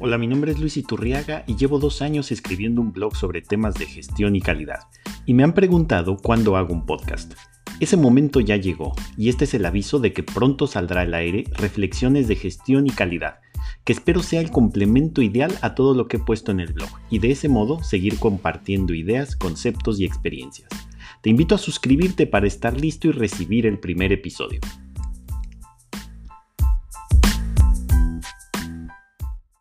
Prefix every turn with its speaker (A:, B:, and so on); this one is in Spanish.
A: Hola, mi nombre es Luis Iturriaga y llevo dos años escribiendo un blog sobre temas de gestión y calidad. Y me han preguntado cuándo hago un podcast. Ese momento ya llegó y este es el aviso de que pronto saldrá al aire Reflexiones de Gestión y Calidad, que espero sea el complemento ideal a todo lo que he puesto en el blog y de ese modo seguir compartiendo ideas, conceptos y experiencias. Te invito a suscribirte para estar listo y recibir el primer episodio.